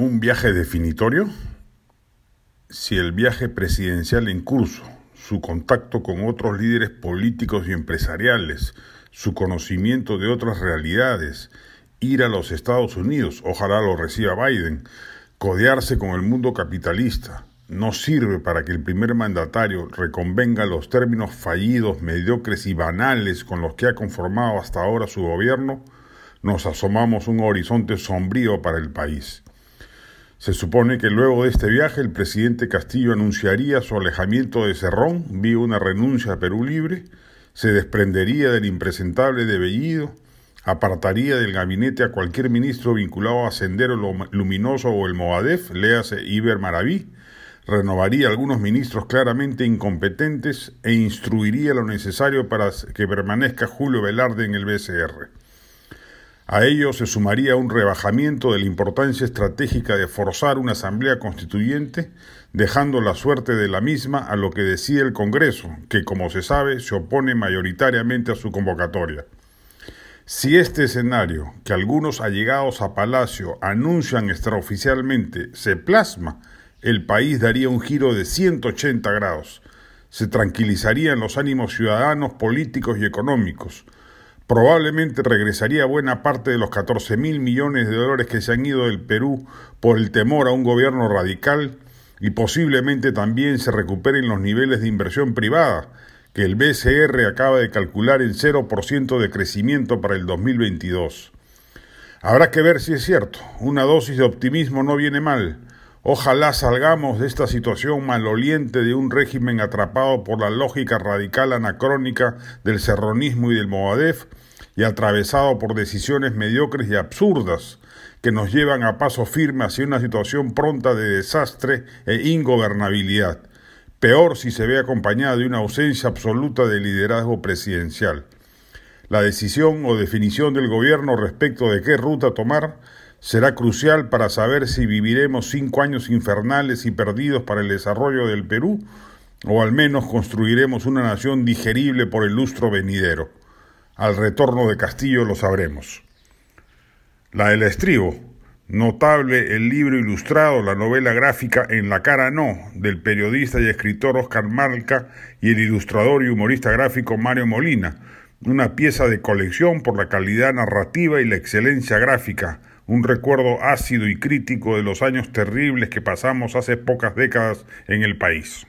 ¿Un viaje definitorio? Si el viaje presidencial en curso, su contacto con otros líderes políticos y empresariales, su conocimiento de otras realidades, ir a los Estados Unidos, ojalá lo reciba Biden, codearse con el mundo capitalista, no sirve para que el primer mandatario reconvenga los términos fallidos, mediocres y banales con los que ha conformado hasta ahora su gobierno, nos asomamos un horizonte sombrío para el país. Se supone que luego de este viaje el presidente Castillo anunciaría su alejamiento de Cerrón vía una renuncia a Perú Libre, se desprendería del impresentable de Bellido, apartaría del gabinete a cualquier ministro vinculado a Sendero Luminoso o el Movadef, léase Iber Maraví, renovaría algunos ministros claramente incompetentes e instruiría lo necesario para que permanezca Julio Velarde en el BCR. A ello se sumaría un rebajamiento de la importancia estratégica de forzar una asamblea constituyente, dejando la suerte de la misma a lo que decía el Congreso, que como se sabe se opone mayoritariamente a su convocatoria. Si este escenario, que algunos allegados a Palacio anuncian extraoficialmente, se plasma, el país daría un giro de 180 grados. Se tranquilizarían los ánimos ciudadanos, políticos y económicos Probablemente regresaría buena parte de los 14 mil millones de dólares que se han ido del Perú por el temor a un gobierno radical y posiblemente también se recuperen los niveles de inversión privada, que el BCR acaba de calcular en 0% de crecimiento para el 2022. Habrá que ver si es cierto, una dosis de optimismo no viene mal. Ojalá salgamos de esta situación maloliente de un régimen atrapado por la lógica radical anacrónica del serronismo y del Movadef y atravesado por decisiones mediocres y absurdas que nos llevan a paso firme hacia una situación pronta de desastre e ingobernabilidad, peor si se ve acompañada de una ausencia absoluta de liderazgo presidencial. La decisión o definición del gobierno respecto de qué ruta tomar será crucial para saber si viviremos cinco años infernales y perdidos para el desarrollo del Perú, o al menos construiremos una nación digerible por el lustro venidero. Al retorno de Castillo lo sabremos. La del estribo, notable el libro ilustrado, la novela gráfica En la cara no, del periodista y escritor Oscar Marca y el ilustrador y humorista gráfico Mario Molina, una pieza de colección por la calidad narrativa y la excelencia gráfica, un recuerdo ácido y crítico de los años terribles que pasamos hace pocas décadas en el país.